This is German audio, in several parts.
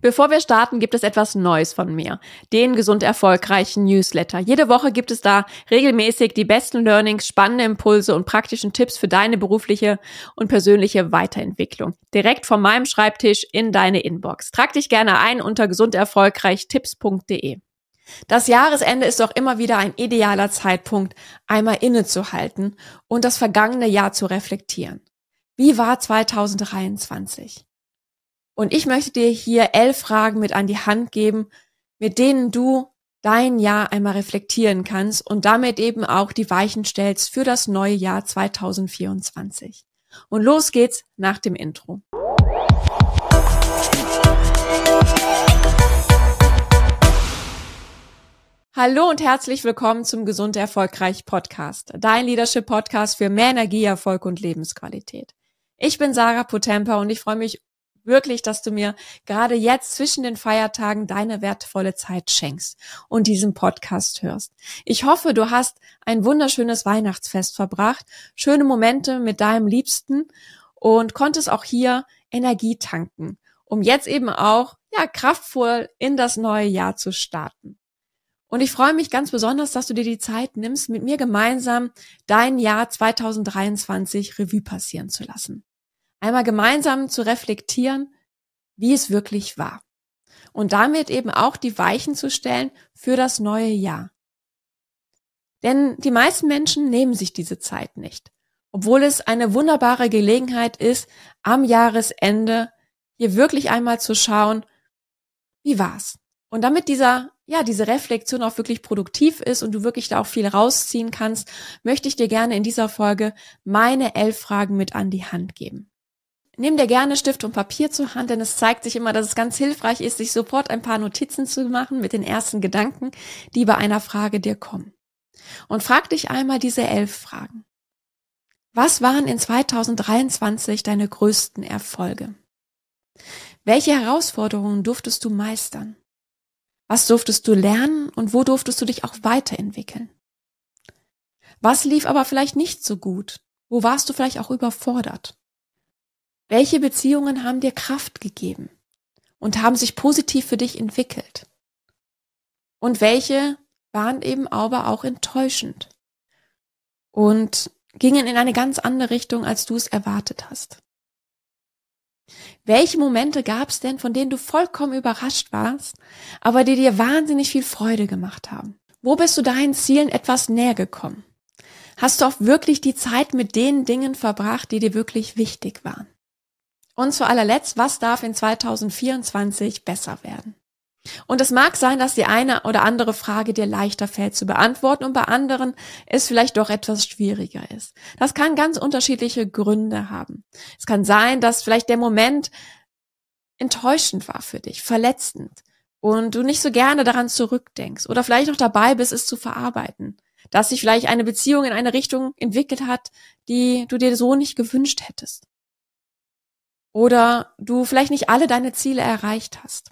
Bevor wir starten, gibt es etwas Neues von mir. Den gesund erfolgreichen Newsletter. Jede Woche gibt es da regelmäßig die besten Learnings, spannende Impulse und praktischen Tipps für deine berufliche und persönliche Weiterentwicklung. Direkt von meinem Schreibtisch in deine Inbox. Trag dich gerne ein unter gesunderfolgreichtipps.de. Das Jahresende ist doch immer wieder ein idealer Zeitpunkt, einmal innezuhalten und das vergangene Jahr zu reflektieren. Wie war 2023? Und ich möchte dir hier elf Fragen mit an die Hand geben, mit denen du dein Jahr einmal reflektieren kannst und damit eben auch die Weichen stellst für das neue Jahr 2024. Und los geht's nach dem Intro. Hallo und herzlich willkommen zum Gesund Erfolgreich Podcast, dein Leadership Podcast für mehr Energie, Erfolg und Lebensqualität. Ich bin Sarah Potempa und ich freue mich wirklich, dass du mir gerade jetzt zwischen den Feiertagen deine wertvolle Zeit schenkst und diesen Podcast hörst. Ich hoffe, du hast ein wunderschönes Weihnachtsfest verbracht, schöne Momente mit deinem Liebsten und konntest auch hier Energie tanken, um jetzt eben auch, ja, kraftvoll in das neue Jahr zu starten. Und ich freue mich ganz besonders, dass du dir die Zeit nimmst, mit mir gemeinsam dein Jahr 2023 Revue passieren zu lassen einmal gemeinsam zu reflektieren, wie es wirklich war. Und damit eben auch die Weichen zu stellen für das neue Jahr. Denn die meisten Menschen nehmen sich diese Zeit nicht. Obwohl es eine wunderbare Gelegenheit ist, am Jahresende hier wirklich einmal zu schauen, wie war's? Und damit dieser, ja, diese Reflexion auch wirklich produktiv ist und du wirklich da auch viel rausziehen kannst, möchte ich dir gerne in dieser Folge meine elf Fragen mit an die Hand geben. Nimm dir gerne Stift und Papier zur Hand, denn es zeigt sich immer, dass es ganz hilfreich ist, sich sofort ein paar Notizen zu machen mit den ersten Gedanken, die bei einer Frage dir kommen. Und frag dich einmal diese elf Fragen. Was waren in 2023 deine größten Erfolge? Welche Herausforderungen durftest du meistern? Was durftest du lernen und wo durftest du dich auch weiterentwickeln? Was lief aber vielleicht nicht so gut? Wo warst du vielleicht auch überfordert? Welche Beziehungen haben dir Kraft gegeben und haben sich positiv für dich entwickelt? Und welche waren eben aber auch enttäuschend und gingen in eine ganz andere Richtung, als du es erwartet hast? Welche Momente gab es denn, von denen du vollkommen überrascht warst, aber die dir wahnsinnig viel Freude gemacht haben? Wo bist du deinen Zielen etwas näher gekommen? Hast du auch wirklich die Zeit mit den Dingen verbracht, die dir wirklich wichtig waren? Und zu allerletzt, was darf in 2024 besser werden? Und es mag sein, dass die eine oder andere Frage dir leichter fällt zu beantworten und bei anderen es vielleicht doch etwas schwieriger ist. Das kann ganz unterschiedliche Gründe haben. Es kann sein, dass vielleicht der Moment enttäuschend war für dich, verletzend und du nicht so gerne daran zurückdenkst oder vielleicht noch dabei bist, es zu verarbeiten. Dass sich vielleicht eine Beziehung in eine Richtung entwickelt hat, die du dir so nicht gewünscht hättest oder du vielleicht nicht alle deine Ziele erreicht hast.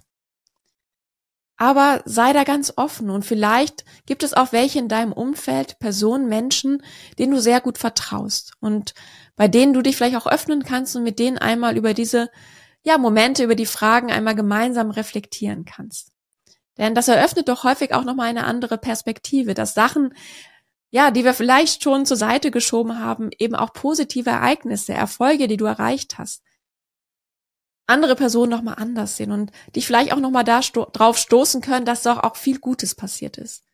Aber sei da ganz offen und vielleicht gibt es auch welche in deinem Umfeld, Personen, Menschen, denen du sehr gut vertraust und bei denen du dich vielleicht auch öffnen kannst und mit denen einmal über diese ja, Momente, über die Fragen einmal gemeinsam reflektieren kannst. Denn das eröffnet doch häufig auch nochmal eine andere Perspektive, dass Sachen, ja, die wir vielleicht schon zur Seite geschoben haben, eben auch positive Ereignisse, Erfolge, die du erreicht hast, andere Personen nochmal anders sehen und dich vielleicht auch nochmal da sto drauf stoßen können, dass doch auch viel Gutes passiert ist.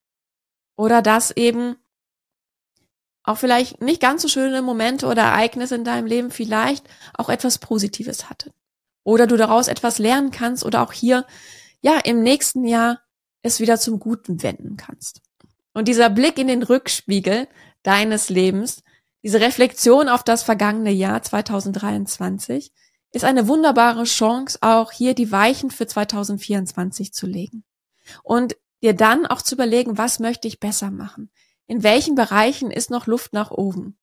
Oder dass eben auch vielleicht nicht ganz so schöne Momente oder Ereignisse in deinem Leben vielleicht auch etwas Positives hatten. Oder du daraus etwas lernen kannst oder auch hier, ja, im nächsten Jahr es wieder zum Guten wenden kannst. Und dieser Blick in den Rückspiegel deines Lebens, diese Reflexion auf das vergangene Jahr 2023, ist eine wunderbare Chance, auch hier die Weichen für 2024 zu legen. Und dir dann auch zu überlegen, was möchte ich besser machen? In welchen Bereichen ist noch Luft nach oben?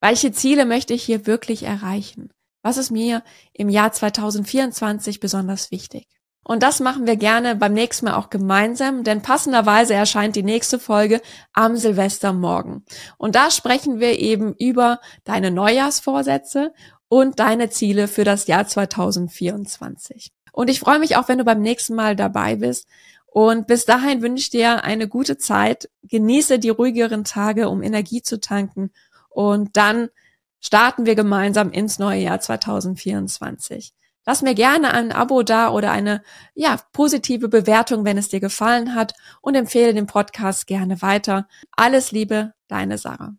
Welche Ziele möchte ich hier wirklich erreichen? Was ist mir im Jahr 2024 besonders wichtig? Und das machen wir gerne beim nächsten Mal auch gemeinsam, denn passenderweise erscheint die nächste Folge am Silvestermorgen. Und da sprechen wir eben über deine Neujahrsvorsätze und deine Ziele für das Jahr 2024. Und ich freue mich auch, wenn du beim nächsten Mal dabei bist. Und bis dahin wünsche ich dir eine gute Zeit. Genieße die ruhigeren Tage, um Energie zu tanken. Und dann starten wir gemeinsam ins neue Jahr 2024. Lass mir gerne ein Abo da oder eine, ja, positive Bewertung, wenn es dir gefallen hat und empfehle den Podcast gerne weiter. Alles Liebe, deine Sarah.